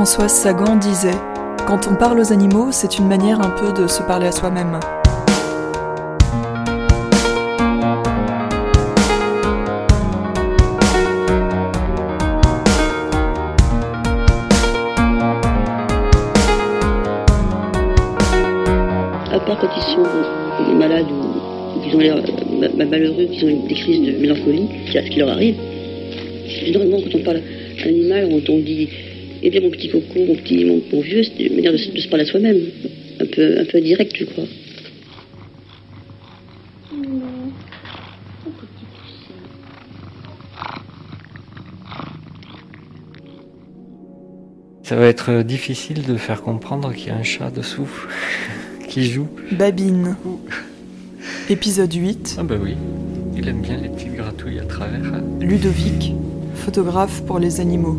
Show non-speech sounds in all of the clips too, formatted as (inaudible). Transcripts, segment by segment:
Françoise Sagan disait Quand on parle aux animaux, c'est une manière un peu de se parler à soi-même. À part quand ils sont malades ou ont l'air euh, ma- malheureux, qu'ils ont des crises de mélancolie, c'est à ce qui leur arrive. Généralement, quand on parle animal, on dit Eh bien, mon petit coco, mon petit, mon, mon vieux, c'est une manière de, se- de se parler à soi-même. Un peu, un peu direct, je crois. Ça va être difficile de faire comprendre qu'il y a un chat dessous (laughs) qui joue. Babine. Épisode 8. Ah bah oui, il aime bien les petites gratouilles à travers. Ludovic, photographe pour les animaux.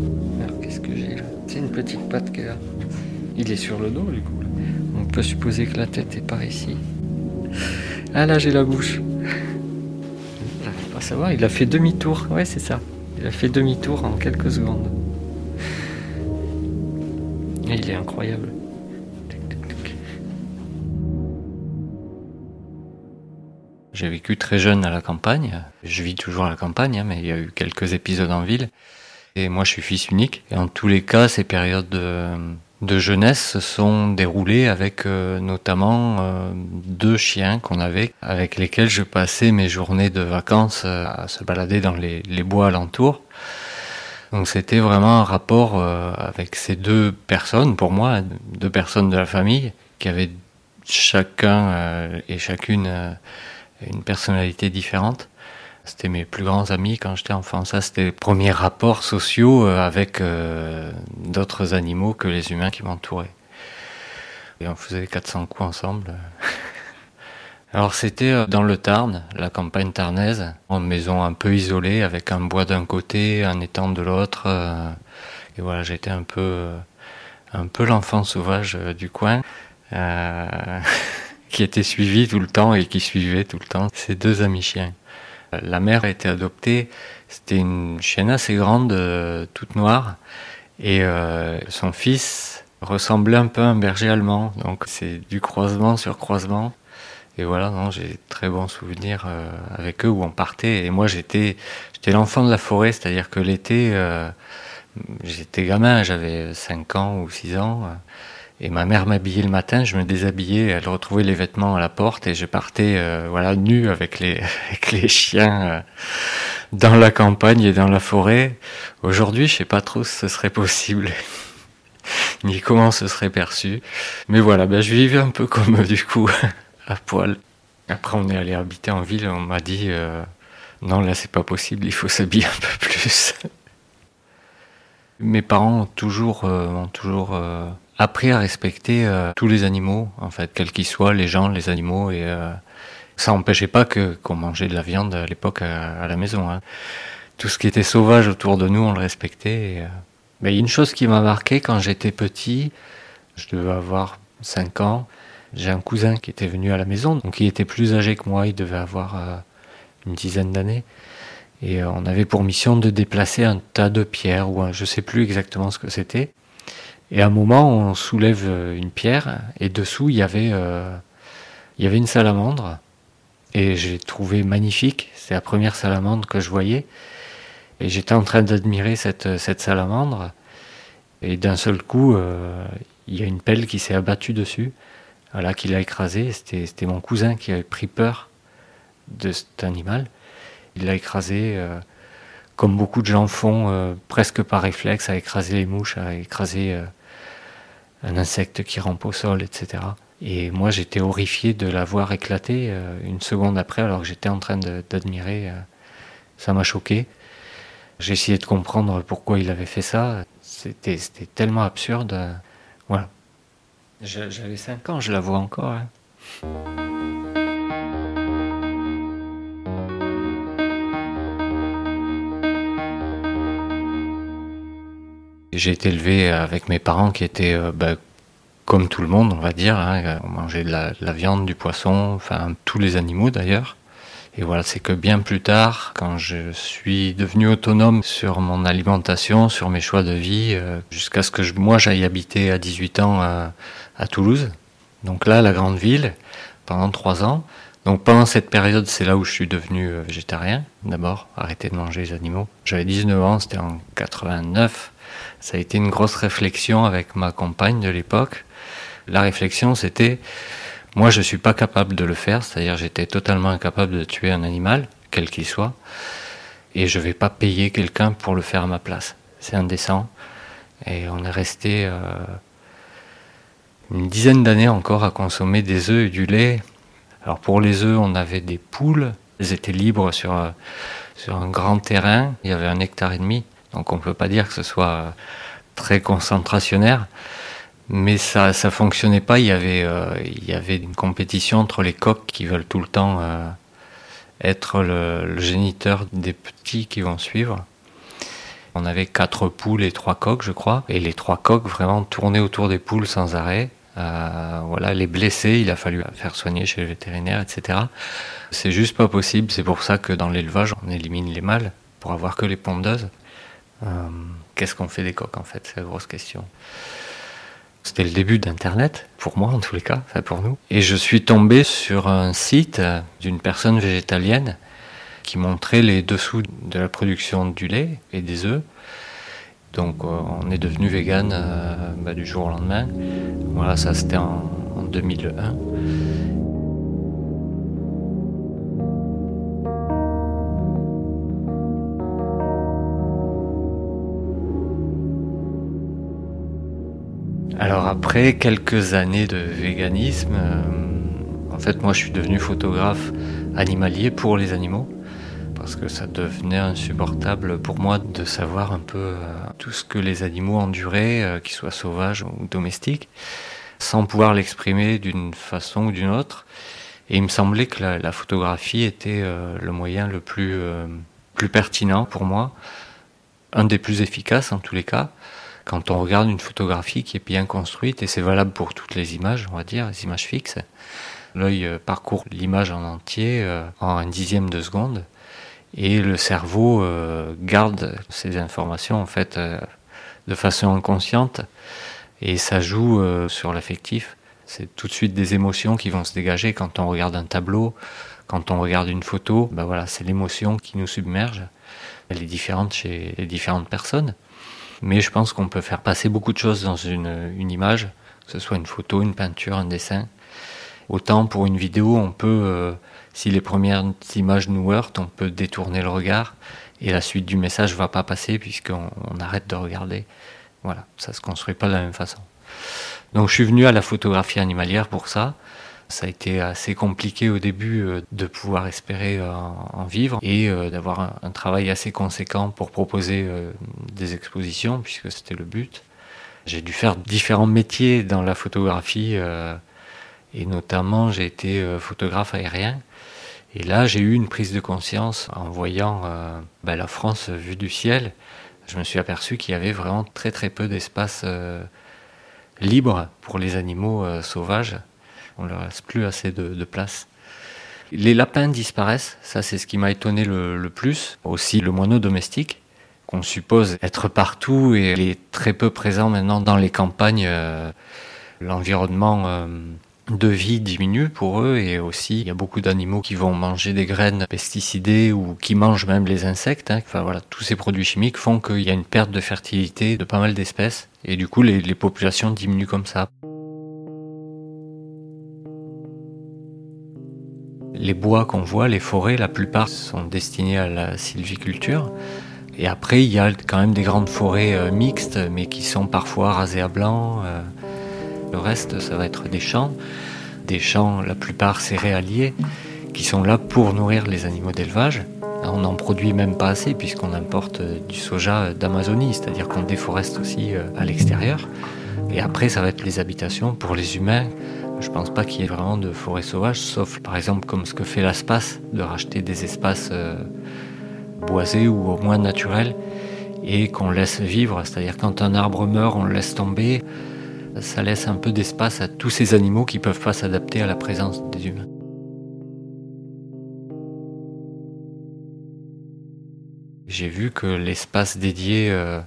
Petite patte qui a- Il est sur le dos du coup. là. On peut supposer que la tête est par ici. Ah là j'ai la bouche. Pas à savoir, il a fait demi-tour. Ouais c'est ça. Il a fait demi-tour en quelques secondes. Il est incroyable. J'ai vécu très jeune à la campagne. Je vis toujours à la campagne, hein, mais il y a eu quelques épisodes en ville. Et moi, je suis fils unique. Et en tous les cas, ces périodes de, jeunesse se sont déroulées avec euh, notamment euh, deux chiens qu'on avait, avec lesquels je passais mes journées de vacances euh, à se balader dans les, les bois alentours. Donc c'était vraiment un rapport euh, avec ces deux personnes, pour moi, deux personnes de la famille, qui avaient chacun euh, et chacune une personnalité différente. C'était mes plus grands amis quand j'étais enfant. Ça, c'était les premiers rapports sociaux euh, avec euh, d'autres animaux que les humains qui m'entouraient. Et on faisait 400 coups ensemble. (laughs) Alors c'était euh, dans le Tarn, la campagne tarnaise, en maison un peu isolée, avec un bois d'un côté, un étang de l'autre. Et voilà, j'étais un peu, un peu l'enfant sauvage du coin, (laughs) qui était suivi tout le temps et qui suivait tout le temps ses deux amis chiens. La mère a été adoptée, c'était une chienne assez grande, euh, toute noire, et euh, son fils ressemblait un peu à un berger allemand, donc c'est du croisement sur croisement. Et voilà, non, j'ai très bons souvenirs euh, avec eux où on partait. Et moi, j'étais, j'étais l'enfant de la forêt, c'est-à-dire que l'été, euh, j'étais gamin, j'avais 5 ans ou 6 ans. Et ma mère m'habillait le matin, je me déshabillais, elle retrouvait les vêtements à la porte et je partais, euh, voilà, nu avec les, (laughs) avec les chiens euh, dans la campagne et dans la forêt. Aujourd'hui, je sais pas trop si ce serait possible, (laughs) ni comment ce serait perçu. Mais voilà, ben, je vivais un peu comme (laughs) du coup, à poil. Après, on est allé habiter en ville, on m'a dit, euh, non, là, c'est pas possible, il faut s'habiller un peu plus. Mes parents ont toujours, ont toujours appris à respecter euh, tous les animaux, en fait, quels qu'ils soient, les gens, les animaux, et euh, ça n'empêchait pas que qu'on mangeait de la viande à l'époque à, la maison. hein. Tout ce qui était sauvage autour de nous, on le respectait. euh, Mais une chose qui m'a marqué quand j'étais petit, je devais avoir 5 ans, j'ai un cousin qui était venu à la maison, donc il était plus âgé que moi, il devait avoir une dizaine d'années. Et on avait pour mission de déplacer un tas de pierres, ou un, je sais plus exactement ce que c'était. Et à un moment, on soulève euh, une pierre, et dessous, il y avait, euh, il y avait une salamandre. Et j'ai trouvé magnifique, c'est la première salamandre que je voyais. Et j'étais en train d'admirer cette, cette salamandre. Et d'un seul coup, euh, il y a une pelle qui s'est abattue dessus, voilà, qui l'a écrasé. C'était mon cousin qui avait pris peur de cet animal. Il l'a écrasé, euh, comme beaucoup de gens font, euh, presque par réflexe, à écraser les mouches, à écraser euh, un insecte qui rampe au sol, etc. Et moi, j'étais horrifié de la voir éclater euh, une seconde après, alors que j'étais en train d'admirer. euh, ça m'a choqué. J'ai essayé de comprendre pourquoi il avait fait ça. C'était tellement absurde. Voilà. J'avais 5 ans, je la vois encore. hein. J'ai été élevé avec mes parents qui étaient euh, bah, comme tout le monde, on va dire. hein. On mangeait de la, de la viande, du poisson, enfin tous les animaux d'ailleurs. Et voilà, c'est que bien plus tard, quand je suis devenu autonome sur mon alimentation, sur mes choix de vie, euh, jusqu'à ce que je, moi j'aille habiter à 18 ans à, à, Toulouse. Donc là, la grande ville, pendant trois ans. Donc pendant cette période, c'est là où je suis devenu euh, végétarien. D'abord, arrêter de manger les animaux. J'avais 19 ans, c'était en 89. Ça a été une grosse réflexion avec ma compagne de l'époque. La réflexion, c'était moi, je suis pas capable de le faire, c'est-à-dire j'étais totalement incapable de tuer un animal, quel qu'il soit, et je vais pas payer quelqu'un pour le faire à ma place. C'est indécent. Et on est resté euh, une dizaine d'années encore à consommer des œufs et du lait. Alors pour les œufs, on avait des poules, elles étaient libres sur, euh, sur un grand terrain, il y avait un hectare et demi, donc on ne peut pas dire que ce soit euh, très concentrationnaire mais ça ça fonctionnait pas. Il y avait euh, il y avait une compétition entre les coqs qui veulent tout le temps être le, le, géniteur des petits qui vont suivre. On avait quatre poules et trois coqs, je crois, et les trois coqs vraiment tournaient autour des poules sans arrêt. Euh, voilà, les blessés, il a fallu faire soigner chez le vétérinaire, etc. C'est juste pas possible. C'est pour ça que dans l'élevage, on élimine les mâles pour avoir que les pondeuses. Euh, Qu'est-ce qu'on fait des coqs en fait? C'est la grosse question. C'était le début d'Internet, pour moi en tous les cas, enfin pour nous. Et je suis tombé sur un site d'une personne végétalienne qui montrait les dessous de la production du lait et des œufs. Donc euh, on est devenu vegan euh, bah, du jour au lendemain. Voilà, ça c'était en, en 2001. Alors après quelques années de véganisme, euh, en fait moi je suis devenu photographe animalier pour les animaux parce que ça devenait insupportable pour moi de savoir un peu euh, tout ce que les animaux enduraient, euh, qu'ils soient sauvages ou domestiques, sans pouvoir l'exprimer d'une façon ou d'une autre. Et il me semblait que la, photographie était euh, le moyen le plus, pertinent pour moi, un des plus efficaces en tous les cas quand on regarde une photographie qui est bien construite, et c'est valable pour toutes les images, on va dire, les images fixes, l'œil parcourt l'image en entier en un dixième de seconde, et le cerveau euh, garde ces informations en fait euh, de façon inconsciente, et ça joue euh, sur l'affectif. C'est tout de suite des émotions qui vont se dégager quand on regarde un tableau, quand on regarde une photo, ben voilà, c'est l'émotion qui nous submerge. Elle est différente chez les différentes personnes mais je pense qu'on peut faire passer beaucoup de choses dans une, une, image, que ce soit une photo, une peinture, un dessin. Autant pour une vidéo, on peut, euh, si les premières images nous heurtent, on peut détourner le regard et la suite du message va pas passer puisqu'on on arrête de regarder. Voilà, ça se construit pas de la même façon. Donc je suis venu à la photographie animalière pour ça. Ça a été assez compliqué au début euh, de pouvoir espérer euh, en vivre et euh, d'avoir un, travail assez conséquent pour proposer des expositions, puisque c'était le but. J'ai dû faire différents métiers dans la photographie et notamment j'ai été photographe aérien. Et là, j'ai eu une prise de conscience en voyant euh, ben, la France vue du ciel. Je me suis aperçu qu'il y avait vraiment très très peu d'espace euh, libre pour les animaux euh, sauvages on ne leur reste plus assez de, place. Les lapins disparaissent, ça c'est ce qui m'a étonné le, plus. Aussi le moineau domestique, qu'on suppose être partout et il est très peu présent maintenant dans les campagnes. L'environnement de vie diminue pour eux et aussi il y a beaucoup d'animaux qui vont manger des graines pesticidées ou qui mangent même les insectes. Hein. Enfin voilà, tous ces produits chimiques font qu'il y a une perte de fertilité de pas mal d'espèces et du coup les, populations diminuent comme ça. Les bois qu'on voit, les forêts, la plupart sont destinés à la sylviculture. Et après, il y a quand même des grandes forêts euh, mixtes, mais qui sont parfois rasées à blanc. Euh. Le reste, ça va être des champs. Des champs, la plupart céréaliers, qui sont là pour nourrir les animaux d'élevage. On n'en produit même pas assez, puisqu'on importe euh, du soja d'Amazonie, c'est-à-dire qu'on déforeste aussi à l'extérieur. Et après, ça va être les habitations pour les humains je pense pas qu'il y ait vraiment de forêt sauvage, sauf par exemple comme ce que fait l'espace, de racheter des espaces euh, boisés ou au moins naturels et qu'on laisse vivre. C'est-à-dire quand un arbre meurt, on le laisse tomber ça laisse un peu d'espace à tous ces animaux qui peuvent pas s'adapter à la présence des humains. J'ai vu que l'espace dédié euh,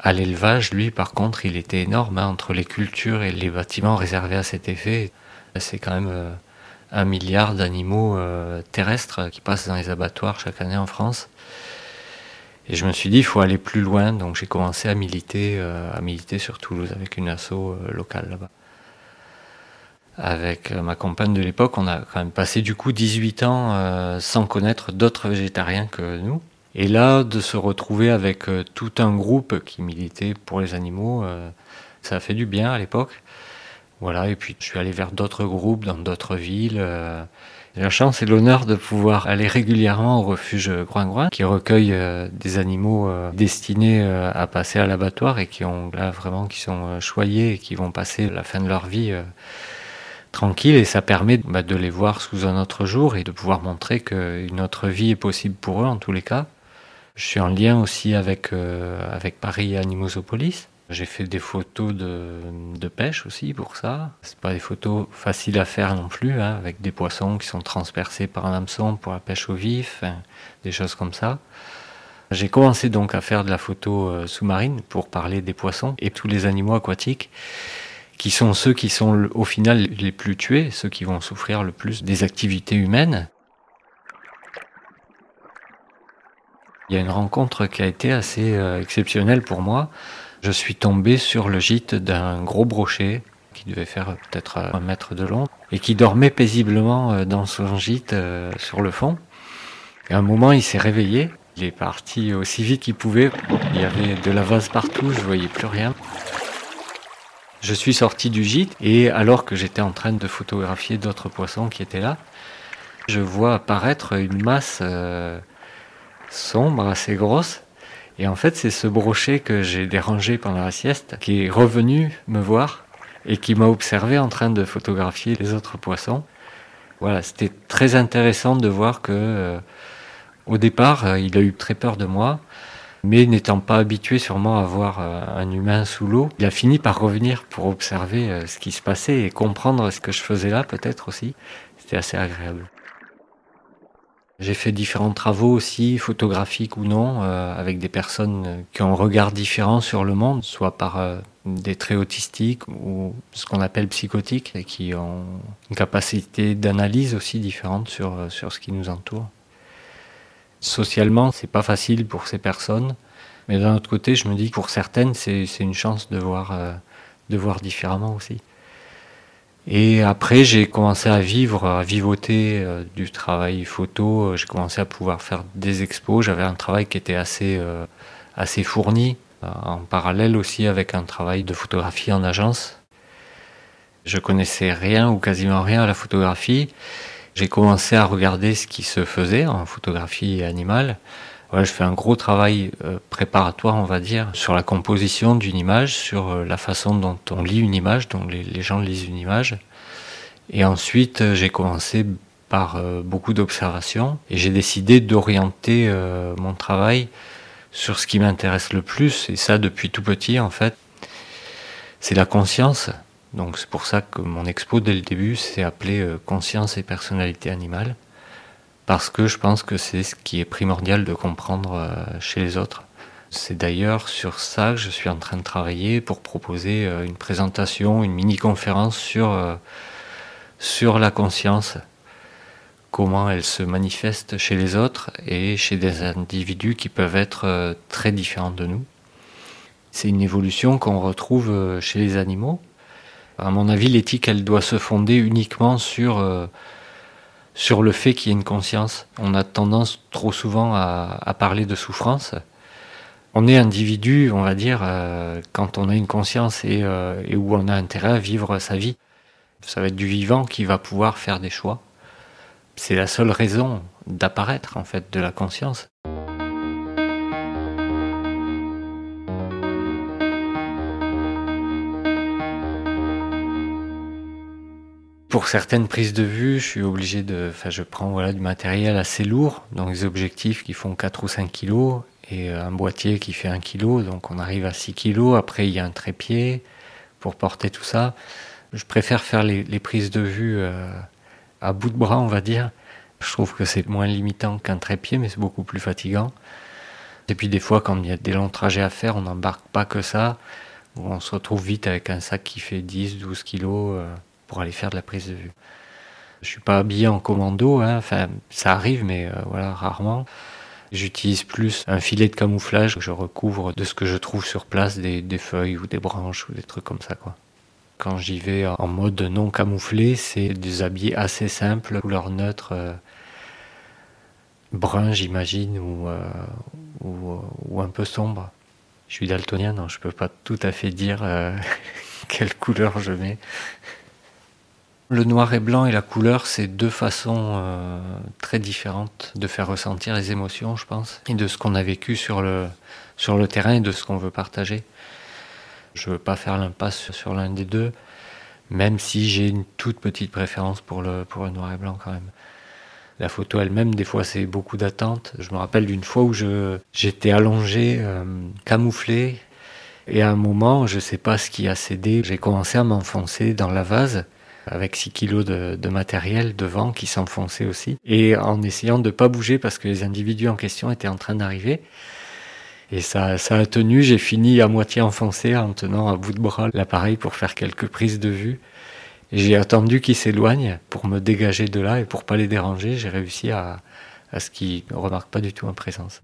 à l'élevage, lui, par contre, il était énorme. Hein, entre les cultures et les bâtiments réservés à cet effet, c'est quand même euh, un milliard d'animaux euh, terrestres qui passent dans les abattoirs chaque année en France. Et je me suis dit, il faut aller plus loin. Donc j'ai commencé à militer, à militer sur Toulouse avec une asso locale là-bas avec ma compagne de l'époque, on a quand même passé du coup 18 ans euh, sans connaître d'autres végétariens que nous. Et là, de se retrouver avec euh, tout un groupe qui militait pour les animaux, euh, ça a fait du bien à l'époque. Voilà, et puis je suis allé vers d'autres groupes dans d'autres villes. La chance et l'honneur de pouvoir aller régulièrement au refuge Groin-Groin, qui recueille des animaux destinés à passer à l'abattoir et qui ont là vraiment qui sont choyés et qui vont passer la fin de leur vie tranquille et ça permet bah, de les voir sous un autre jour et de pouvoir montrer qu'une autre vie est possible pour eux en tous les cas. Je suis en lien aussi avec, euh, avec Paris Animosopolis. J'ai fait des photos de, de, pêche aussi pour ça. C'est pas des photos faciles à faire non plus, hein, avec des poissons qui sont transpercés par un hameçon pour la pêche au vif, hein, des choses comme ça. J'ai commencé donc à faire de la photo euh, sous-marine pour parler des poissons et tous les animaux aquatiques qui sont ceux qui sont au final les plus tués, ceux qui vont souffrir le plus des activités humaines. Il y a une rencontre qui a été assez euh, exceptionnelle pour moi. Je suis tombé sur le gîte d'un gros brochet qui devait faire peut-être un mètre de long et qui dormait paisiblement euh, dans son gîte euh, sur le fond. Et à un moment, il s'est réveillé. Il est parti aussi vite qu'il pouvait. Il y avait de la vase partout, je voyais plus rien. Je suis sorti du gîte et alors que j'étais en train de photographier d'autres poissons qui étaient là, je vois apparaître une masse euh, sombre, assez grosse. Et en fait, c'est ce brochet que j'ai dérangé pendant la sieste qui est revenu me voir et qui m'a observé en train de photographier les autres poissons. Voilà, c'était très intéressant de voir que euh, au départ, euh, il a eu très peur de moi mais n'étant pas habitué sûrement à voir euh, un humain sous l'eau, il a fini par revenir pour observer euh, ce qui se passait et comprendre ce que je faisais là peut-être aussi. C'était assez agréable. J'ai fait différents travaux aussi, photographiques ou non, euh, avec des personnes qui ont un regard différent sur le monde, soit par des traits autistiques ou ce qu'on appelle psychotiques, et qui ont une capacité d'analyse aussi différente sur, sur ce qui nous entoure. Socialement, c'est pas facile pour ces personnes, mais d'un autre côté, je me dis que pour certaines, c'est une chance de voir, euh, de voir différemment aussi. Et après, j'ai commencé à vivre, à vivoter euh, du travail photo. J'ai commencé à pouvoir faire des expos. J'avais un travail qui était assez, euh, assez fourni, en parallèle aussi avec un travail de photographie en agence. Je connaissais rien ou quasiment rien à la photographie j'ai commencé à regarder ce qui se faisait en photographie animale. Voilà, je fais un gros travail euh, préparatoire, on va dire, sur la composition d'une image, sur euh, la façon dont on lit une image, dont les, gens lisent une image. Et ensuite, euh, j'ai commencé par beaucoup d'observations et j'ai décidé d'orienter mon travail sur ce qui m'intéresse le plus, et ça depuis tout petit en fait. C'est la conscience, donc c'est pour ça que mon expo dès le début s'est appelé euh, Conscience et personnalité animale, parce que je pense que c'est ce qui est primordial de comprendre euh, chez les autres. C'est d'ailleurs sur ça que je suis en train de travailler pour proposer euh, une présentation, une mini-conférence sur, sur la conscience, comment elle se manifeste chez les autres et chez des individus qui peuvent être très différents de nous. C'est une évolution qu'on retrouve chez les animaux, à mon avis, l'éthique, elle doit se fonder uniquement sur, euh, sur le fait qu'il y ait une conscience. On a tendance trop souvent à, parler de souffrance. On est individu, on va dire, euh, quand on a une conscience euh, et, où on a intérêt à vivre sa vie. Ça va être du vivant qui va pouvoir faire des choix. C'est la seule raison d'apparaître, en fait, de la conscience. Pour certaines prises de vue, je suis obligé de, enfin, je prends voilà du matériel assez lourd, donc des objectifs qui font 4 ou 5 kilos et euh, un boîtier qui fait 1 kilo, donc on arrive à 6 kilos. Après, il y a un trépied pour porter tout ça. Je préfère faire les, prises de vue euh, à bout de bras, on va dire. Je trouve que c'est moins limitant qu'un trépied, mais c'est beaucoup plus fatigant. Et puis des fois, quand il y a des longs trajets à faire, on n'embarque pas que ça. On se retrouve vite avec un sac qui fait 10, 12 kilos euh, pour aller faire de la prise de vue. Je suis pas habillé en commando, hein. enfin ça arrive, mais euh, voilà rarement. J'utilise plus un filet de camouflage que je recouvre de ce que je trouve sur place, des, feuilles ou des branches ou des trucs comme ça quoi. Quand j'y vais en mode non camouflé, c'est des habits assez simples, couleur neutre, euh, brun j'imagine, ou, euh, ou, un peu sombre. Je suis daltonien, donc je peux pas tout à fait dire (laughs) quelle couleur je mets. Le noir et blanc et la couleur, c'est deux façons euh, très différentes de faire ressentir les émotions, je pense, et de ce qu'on a vécu sur le, sur le terrain et de ce qu'on veut partager. Je veux pas faire l'impasse sur l'un des deux, même si j'ai une toute petite préférence pour le, pour le noir et blanc quand même. La photo elle-même, des fois, c'est beaucoup d'attente. Je me rappelle d'une fois où j'étais allongé, euh, camouflé, et à un moment, je sais pas ce qui a cédé, j'ai commencé à m'enfoncer dans la vase avec 6 kilos de, de matériel devant qui s'enfonçait aussi, et en essayant de pas bouger parce que les individus en question étaient en train d'arriver. Et ça, ça a tenu, j'ai fini à moitié enfoncé en tenant à bout de bras l'appareil pour faire quelques prises de vue. J'ai attendu qu'ils s'éloignent pour me dégager de là et pour pas les déranger, j'ai réussi à, à ce qu'ils ne remarquent pas du tout ma présence.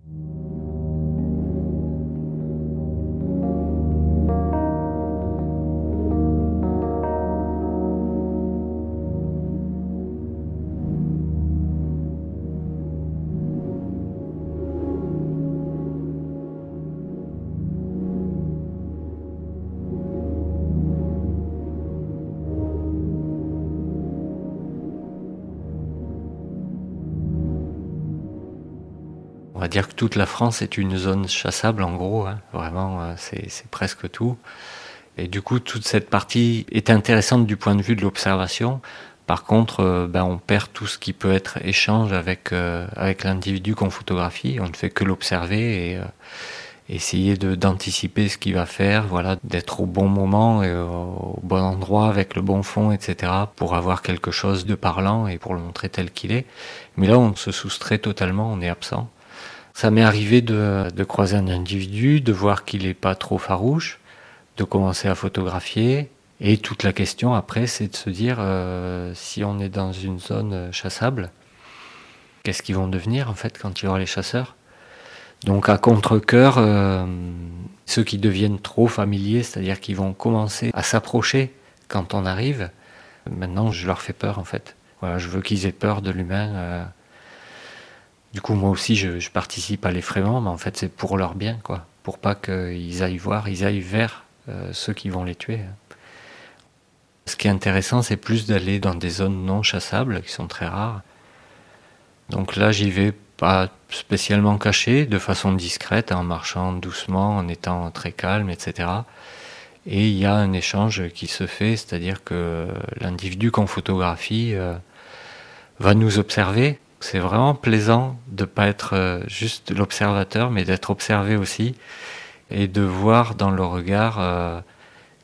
Va dire que toute la France est une zone chassable en gros, hein. vraiment euh, c'est presque tout. Et du coup toute cette partie est intéressante du point de vue de l'observation. Par contre, euh, ben, on perd tout ce qui peut être échange avec, euh, avec l'individu qu'on photographie. On ne fait que l'observer et essayer d'anticiper ce qu'il va faire, voilà, d'être au bon moment et au bon endroit avec le bon fond, etc. pour avoir quelque chose de parlant et pour le montrer tel qu'il est. Mais là, on se soustrait totalement, on est absent. Ça m'est arrivé de, de, croiser un individu, de voir qu'il n'est pas trop farouche, de commencer à photographier. Et toute la question après, c'est de se dire euh, si on est dans une zone chassable, qu'est-ce qu'ils vont devenir en fait quand il y aura les chasseurs? Donc à contre-coeur, euh, ceux qui deviennent trop familiers, c'est-à-dire qui vont commencer à s'approcher quand on arrive, maintenant je leur fais peur en fait. Voilà, je veux qu'ils aient peur de l'humain. Euh, du coup, moi aussi, je, participe à l'effrayement, mais en fait, c'est pour leur bien, quoi. Pour pas qu'ils aillent voir, ils aillent vers euh, ceux qui vont les tuer. Ce qui est intéressant, c'est plus d'aller dans des zones non chassables, qui sont très rares. Donc là, j'y vais pas spécialement caché, de façon discrète, en marchant doucement, en étant très calme, etc. Et il y a un échange qui se fait, c'est-à-dire que l'individu qu'on photographie euh, va nous observer c'est vraiment plaisant de pas être euh, juste l'observateur, mais d'être observé aussi et de voir dans le regard euh,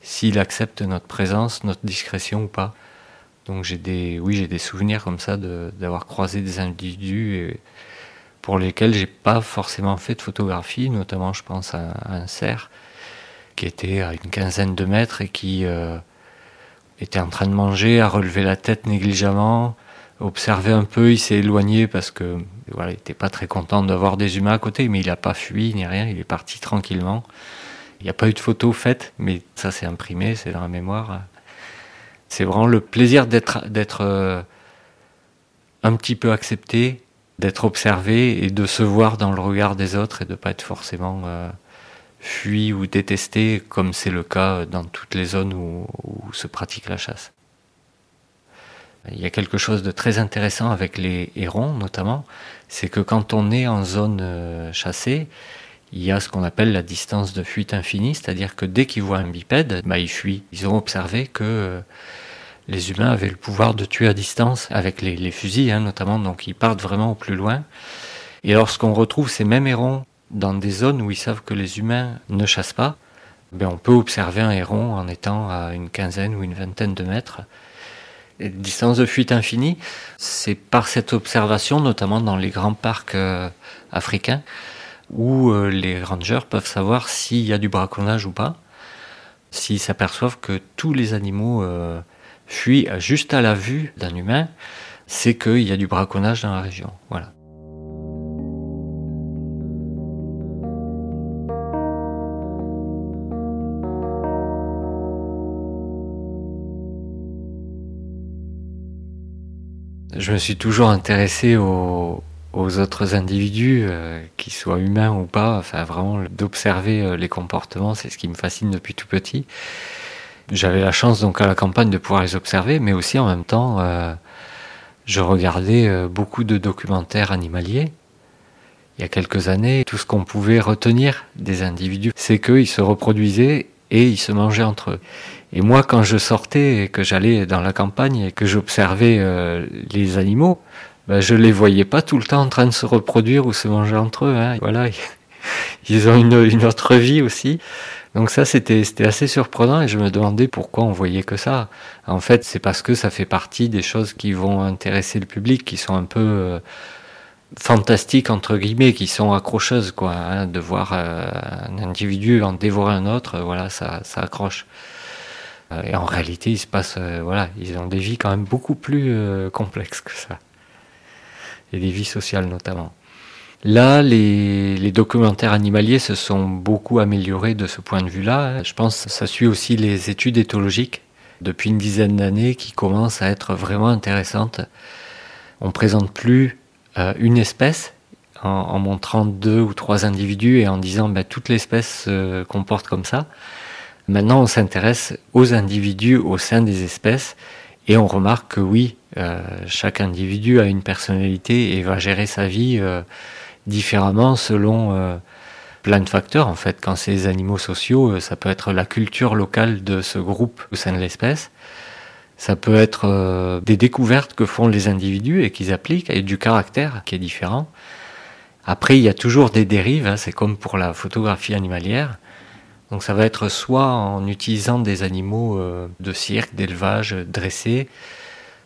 s'il accepte notre présence, notre discrétion ou pas. Donc j'ai des, oui, j'ai des souvenirs comme ça d'avoir croisé des individus et, pour lesquels j'ai pas forcément fait de photographie, notamment je pense à, un cerf qui était à une quinzaine de mètres et qui euh, était en train de manger, à relever la tête négligemment, observé un peu, il s'est éloigné parce que voilà, il n'était pas très content d'avoir des humains à côté, mais il n'a pas fui ni rien, il est parti tranquillement. Il n'y a pas eu de photo faite, mais ça c'est imprimé, c'est dans la mémoire. C'est vraiment le plaisir d'être d'être euh, un petit peu accepté, d'être observé et de se voir dans le regard des autres et de pas être forcément euh, fui ou détesté comme c'est le cas dans toutes les zones où, où se pratique la chasse. Il y a quelque chose de très intéressant avec les hérons notamment, c'est que quand on est en zone euh, chassée, il y a ce qu'on appelle la distance de fuite infinie, c'est-à-dire que dès qu'ils voient un bipède, bah, ils fuient. Ils ont observé que euh, les humains avaient le pouvoir de tuer à distance avec les, fusils hein, notamment, donc ils partent vraiment au plus loin. Et lorsqu'on retrouve ces mêmes hérons dans des zones où ils savent que les humains ne chassent pas, ben on peut observer un héron en étant à une quinzaine ou une vingtaine de mètres distance de fuite infinie, c'est par cette observation, notamment dans les grands parcs euh, africains, où euh, les rangers peuvent savoir s'il y a du braconnage ou pas, s'ils s'aperçoivent que tous les animaux euh, fuient juste à la vue d'un humain, c'est qu'il y a du braconnage dans la région. Voilà. Je me suis toujours intéressé aux, autres individus, euh, qu'ils soient humains ou pas. Enfin, vraiment, d'observer euh, les comportements, c'est ce qui me fascine depuis tout petit. J'avais la chance donc à la campagne de pouvoir les observer, mais aussi en même temps, euh, je regardais beaucoup de documentaires animaliers. Il y a quelques années, tout ce qu'on pouvait retenir des individus, c'est qu'ils se reproduisaient et ils se mangeaient entre eux. Et moi, quand je sortais et que j'allais dans la campagne et que j'observais euh, les animaux, ben, je les voyais pas tout le temps en train de se reproduire ou se manger entre eux. Hein. Voilà, (laughs) ils ont une, une, autre vie aussi. Donc ça, c'était assez surprenant et je me demandais pourquoi on voyait que ça. En fait, c'est parce que ça fait partie des choses qui vont intéresser le public, qui sont un peu euh, fantastiques entre guillemets, qui sont accrocheuses quoi. Hein, de voir euh, un individu en dévorer un autre, voilà, ça ça accroche. Euh, et en réalité, se euh, voilà, ils ont des vies quand même beaucoup plus euh, complexes que ça. Et des vies sociales notamment. Là, les, documentaires animaliers se sont beaucoup améliorés de ce point de vue-là. Je pense que ça suit aussi les études éthologiques depuis une dizaine d'années qui commencent à être vraiment intéressantes. On présente plus une espèce en, montrant deux ou trois individus et en disant ben, toute l'espèce se comporte comme ça. Maintenant, on s'intéresse aux individus au sein des espèces et on remarque que oui, euh, chaque individu a une personnalité et va gérer sa vie euh, différemment selon euh, plein de facteurs. En fait, quand c'est des animaux sociaux, ça peut être la culture locale de ce groupe au sein de l'espèce. Ça peut être des découvertes que font les individus et qu'ils appliquent, et du caractère qui est différent. Après, il y a toujours des dérives, hein, c'est comme pour la photographie animalière. Donc ça va être soit en utilisant des animaux euh, de cirque, d'élevage dressés,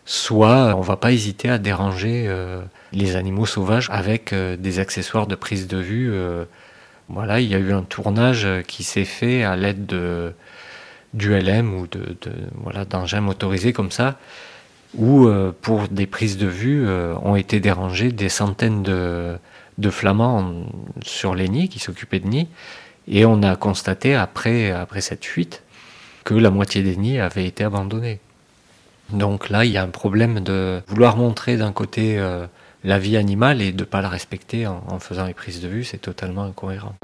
soit on va pas hésiter à déranger euh, les animaux sauvages avec euh, des accessoires de prise de vue. Voilà, il y a eu un tournage qui s'est fait à l'aide de du LM ou de, de voilà d'engins motorisés comme ça, où pour des prises de vue ont été dérangés des centaines de, de flamands sur les nids qui s'occupaient de nids et on a constaté après, cette fuite que la moitié des nids avaient été abandonnés. Donc là, il y a un problème de vouloir montrer d'un côté euh, la vie animale et de ne pas la respecter en, en faisant les prises de vue, c'est totalement incohérent.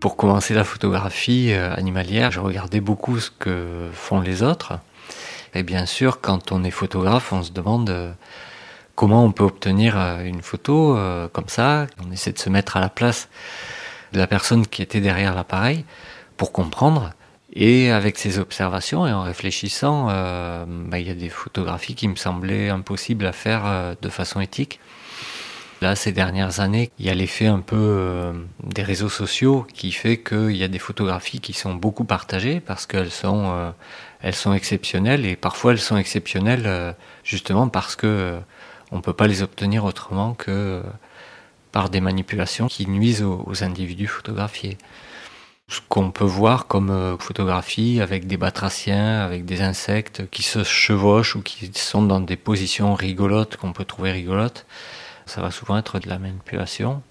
Pour commencer la photographie euh, animalière, je regardais beaucoup ce que font les autres. Et bien sûr, quand on est photographe, on se demande euh, comment on peut obtenir euh, une photo euh, comme ça. On essaie de se mettre à la place de la personne qui était derrière l'appareil pour comprendre. Et avec ces observations et en réfléchissant, bah, il y a des photographies qui me semblaient impossibles à faire de façon éthique. Là, ces dernières années, il y a l'effet un peu des réseaux sociaux qui fait qu'il y a des photographies qui sont beaucoup partagées parce qu'elles sont elles sont exceptionnelles et parfois elles sont exceptionnelles euh, justement parce que euh, on peut pas les obtenir autrement que euh, par des manipulations qui nuisent aux, individus photographiés. Ce qu'on peut voir comme photographie avec des batraciens, avec des insectes qui se chevauchent ou qui sont dans des positions rigolotes qu'on peut trouver rigolotes, ça va souvent être de la manipulation.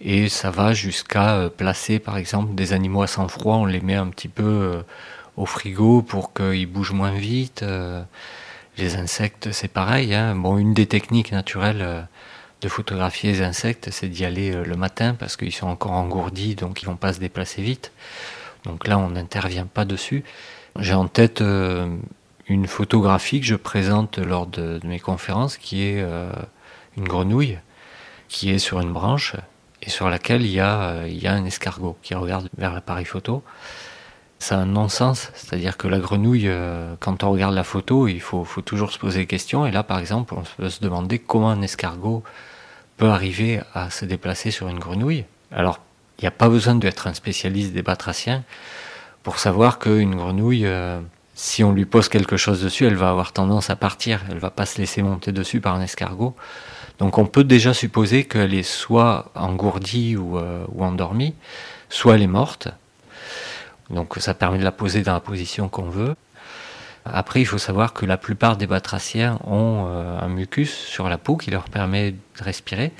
Et ça va jusqu'à placer par exemple des animaux à sang froid, on les met un petit peu au frigo pour qu'ils bougent moins vite. Euh, les insectes, c'est pareil. Hein. Bon, une des techniques naturelles euh, de photographier les insectes, c'est d'y aller euh, le matin parce qu'ils sont encore engourdis, donc ils vont pas se déplacer vite. Donc là, on n'intervient pas dessus. J'ai en tête une photographie que je présente lors de, mes conférences, qui est une grenouille qui est sur une branche et sur laquelle il y a, il y a un escargot qui regarde vers l'appareil photo c'est un non-sens. C'est-à-dire que la grenouille, euh, quand on regarde la photo, il faut, toujours se poser des questions. Et là, par exemple, on peut se demander comment un escargot peut arriver à se déplacer sur une grenouille. Alors, il n'y a pas besoin d'être un spécialiste des batraciens pour savoir qu'une grenouille, euh, si on lui pose quelque chose dessus, elle va avoir tendance à partir, elle va pas se laisser monter dessus par un escargot. Donc on peut déjà supposer qu'elle est soit engourdie ou, euh, ou endormie, soit elle est morte. Donc ça permet de la poser dans la position qu'on veut. Après, il faut savoir que la plupart des batraciens ont euh, un mucus sur la peau qui leur permet de respirer,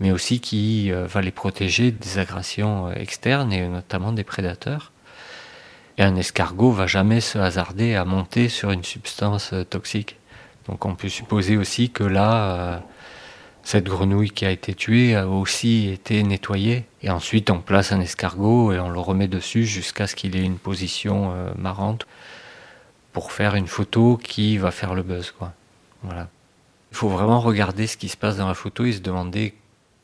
mais aussi qui euh, va les protéger des agressions externes et notamment des prédateurs. Et un escargot va jamais se hasarder à monter sur une substance euh, toxique. Donc on peut supposer aussi que là, cette grenouille qui a été tuée a aussi été nettoyée. Et ensuite on place un escargot et on le remet dessus jusqu'à ce qu'il ait une position marrante pour faire une photo qui va faire le buzz. Quoi. Voilà. Il faut vraiment regarder ce qui se passe dans la photo et se demander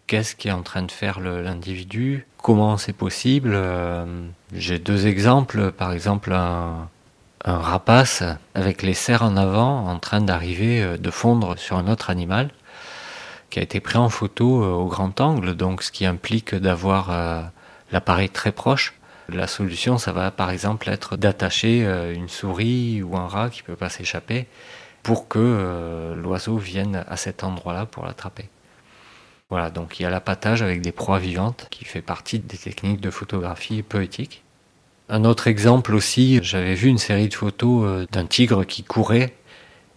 qu'est-ce qui est en train de faire l'individu, comment c'est possible. Euh, j'ai deux exemples. Par exemple, un, un, rapace avec les serres en avant en train d'arriver, euh, de fondre sur un autre animal qui a été pris en photo euh, au grand angle, donc ce qui implique d'avoir l'appareil très proche. La solution, ça va par exemple être d'attacher euh, une souris ou un rat qui peut pas s'échapper pour que euh, l'oiseau vienne à cet endroit-là pour l'attraper. Voilà, donc il y a l'appâtage avec des proies vivantes qui fait partie des techniques de photographie poétique. Un autre exemple aussi, j'avais vu une série de photos euh, d'un tigre qui courait.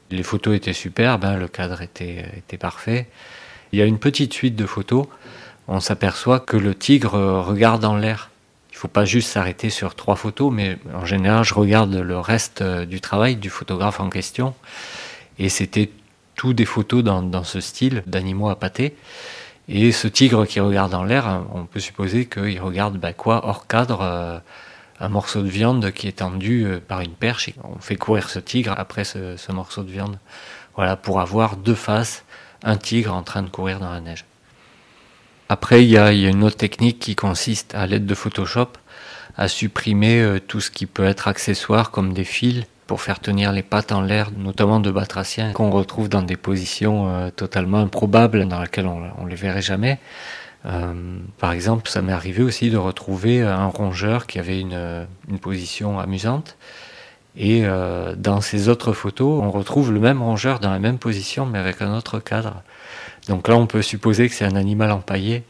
Les photos étaient superbes, hein, le cadre était parfait. Il y a une petite suite de photos. On s'aperçoit que le tigre regarde en l'air il faut pas juste s'arrêter sur trois photos, mais en général, je regarde le reste euh, du travail du photographe en question. Et c'était tout des photos dans, ce style d'animaux à pâté. Et ce tigre qui regarde en l'air, on peut supposer qu'il regarde bah, quoi hors cadre euh, un morceau de viande qui est tendu euh, par une perche. On fait courir ce tigre après ce morceau de viande. Voilà, pour avoir deux faces, un tigre en train de courir dans la neige. Après, il y, a, une autre technique qui consiste, à l'aide de Photoshop, à supprimer euh, tout ce qui peut être accessoire comme des fils pour faire tenir les pattes en l'air, notamment de batraciens qu'on retrouve dans des positions euh, totalement improbables dans lesquelles on ne les verrait jamais. Euh, par exemple, ça m'est arrivé aussi de retrouver un rongeur qui avait une, une position amusante. Et dans ces autres photos, on retrouve le même rongeur dans la même position, mais avec un autre cadre. Donc là, on peut supposer que c'est un animal empaillé,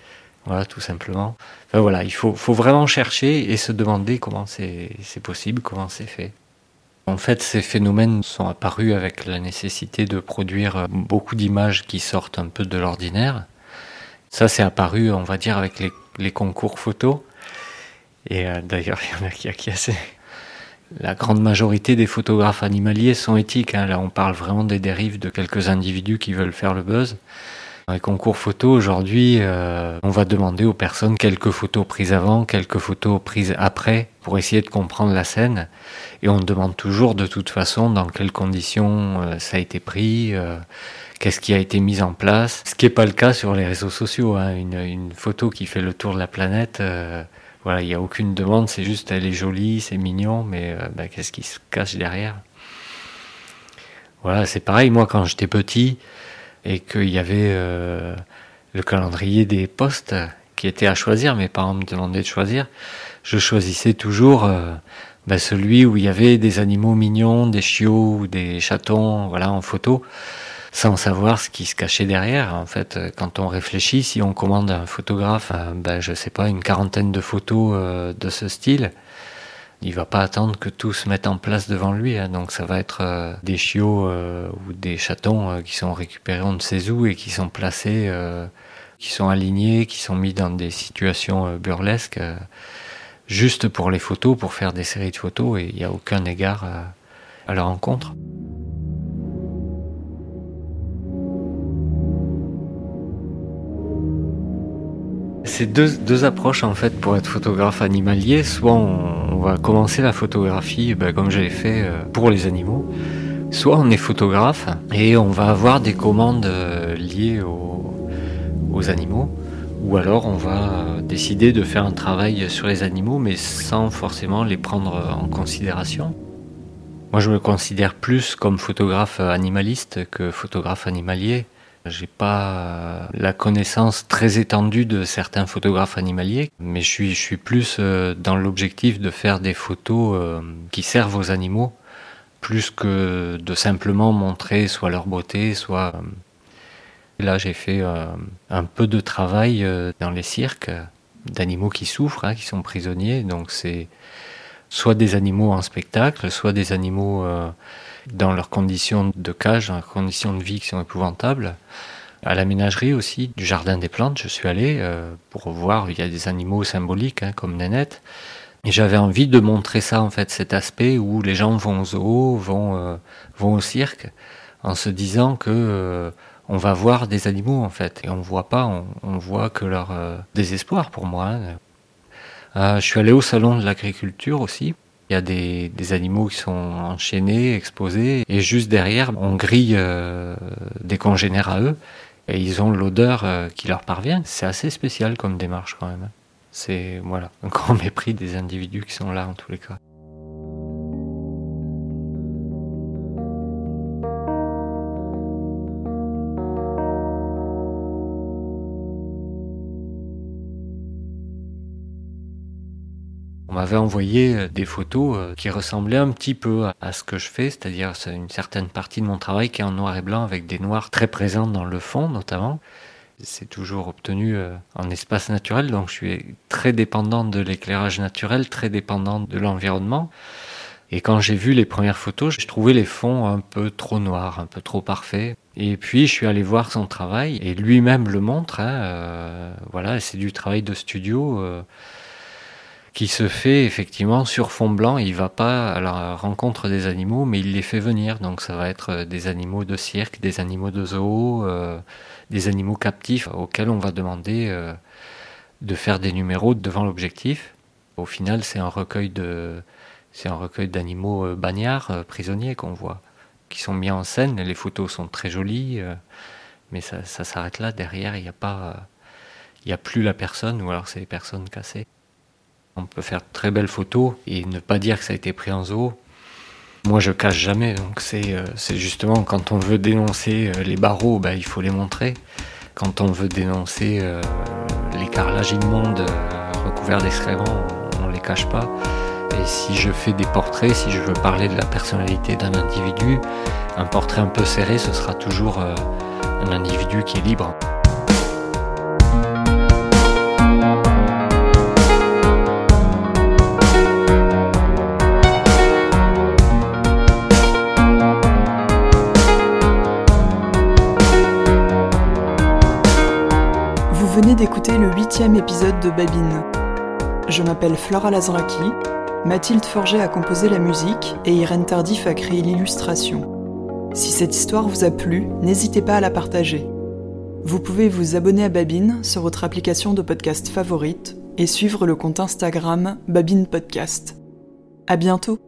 voilà, tout simplement. Enfin, voilà, il faut, faut, vraiment chercher et se demander comment c'est possible, comment c'est fait. En fait, ces phénomènes sont apparus avec la nécessité de produire beaucoup d'images qui sortent un peu de l'ordinaire. Ça, c'est apparu, on va dire, avec les, les concours photos. Et euh, d'ailleurs, (laughs) il y en a qui acquiescent. La grande majorité des photographes animaliers sont éthiques. Hein. Là, on parle vraiment des dérives de quelques individus qui veulent faire le buzz. Dans les concours photos aujourd'hui, euh, on va demander aux personnes quelques photos prises avant, quelques photos prises après, pour essayer de comprendre la scène. Et on demande toujours de toute façon dans quelles conditions euh, ça a été pris, euh, qu'est-ce qui a été mis en place. Ce qui n'est pas le cas sur les réseaux sociaux. Hein. Une, photo qui fait le tour de la planète, voilà, il n'y a aucune demande, c'est juste elle est jolie, c'est mignon, mais bah, qu'est-ce qui se cache derrière? Voilà, c'est pareil. Moi, quand j'étais petit, et qu'il y avait euh, le calendrier des postes qui était à choisir, mes parents me demandaient de choisir, je choisissais toujours euh, ben celui où il y avait des animaux mignons, des chiots ou des chatons, voilà, en photo, sans savoir ce qui se cachait derrière. En fait, quand on réfléchit, si on commande un photographe, euh, ben, je sais pas, une quarantaine de photos de ce style, il va pas attendre que tout se mette en place devant lui. Hein. Donc ça va être euh, des chiots euh, ou des chatons euh, qui sont récupérés on ne sait où et qui sont placés, qui sont alignés, qui sont mis dans des situations burlesques, juste pour les photos, pour faire des séries de photos, et il n'y a aucun égard à leur rencontre. C'est deux, approches en fait pour être photographe animalier. Soit on, va commencer la photographie ben, comme j'ai fait euh, pour les animaux, soit on est photographe et on va avoir des commandes euh, liées aux, aux animaux, ou alors on va décider de faire un travail sur les animaux mais sans forcément les prendre en considération. Moi je me considère plus comme photographe animaliste que photographe animalier. J'ai pas euh, la connaissance très étendue de certains photographes animaliers, mais je suis, plus euh, dans l'objectif de faire des photos euh, qui servent aux animaux plus que de simplement montrer soit leur beauté, soit... Là, j'ai fait un peu de travail dans les cirques d'animaux qui souffrent, hein, qui sont prisonniers. Donc c'est soit des animaux en spectacle, soit des animaux dans leurs conditions de cage, dans leurs conditions de vie qui sont épouvantables. À la ménagerie aussi, du jardin des plantes, je suis allé euh, pour voir, il y a des animaux symboliques hein, comme Nénette. Et j'avais envie de montrer ça, en fait, cet aspect où les gens vont au zoo, vont, euh, vont au cirque, en se disant que euh, on va voir des animaux, en fait. Et on voit pas, on, on, voit que leur désespoir pour moi. Hein. Je suis allé au salon de l'agriculture aussi. Il y a des, des, animaux qui sont enchaînés, exposés, et juste derrière, on grille des congénères à eux et ils ont l'odeur euh, qui leur parvient. C'est assez spécial comme démarche quand même. C'est voilà, un grand (laughs) mépris des individus qui sont là en tous les cas. M'avait envoyé euh, des photos euh, qui ressemblaient un petit peu à ce que je fais, c'est-à-dire c'est une certaine partie de mon travail qui est en noir et blanc avec des noirs très présents dans le fond notamment. C'est toujours obtenu euh, en espace naturel, donc je suis très dépendant de l'éclairage naturel, très dépendant de l'environnement. Et quand j'ai vu les premières photos, je trouvais les fonds un peu trop noirs, un peu trop parfaits. Et puis je suis allé voir son travail et lui-même le montre. Hein, voilà, c'est du travail de studio qui se fait effectivement sur fond blanc. Il va pas à la rencontre des animaux, mais il les fait venir. Donc ça va être euh, des animaux de cirque, des animaux de zoo, euh, des animaux captifs auxquels on va demander euh, de faire des numéros devant l'objectif. Au final, c'est un recueil de, c'est un recueil d'animaux bagnards, prisonniers qu'on voit, qui sont mis en scène. Les photos sont très jolies, mais ça, ça s'arrête là. Derrière, il n'y a pas, il n'y a plus la personne, ou alors c'est les personnes cassées. On peut faire très belles photos et ne pas dire que ça a été pris en zoo. Moi, je cache jamais, donc c'est euh, justement quand on veut dénoncer euh, les barreaux, bah, il faut les montrer. Quand on veut dénoncer euh, les carrelages immondes recouverts d'excréments, on ne les cache pas. Et si je fais des portraits, si je veux parler de la personnalité d'un individu, un portrait un peu serré, ce sera toujours un individu qui est libre. D'écouter le huitième épisode de Babine. Je m'appelle Flora Lazraki, Mathilde Forget a composé la musique et Irène Tardif a créé l'illustration. Si cette histoire vous a plu, n'hésitez pas à la partager. Vous pouvez vous abonner à Babine sur votre application de podcast favorite et suivre le compte Instagram Babine Podcast. À bientôt!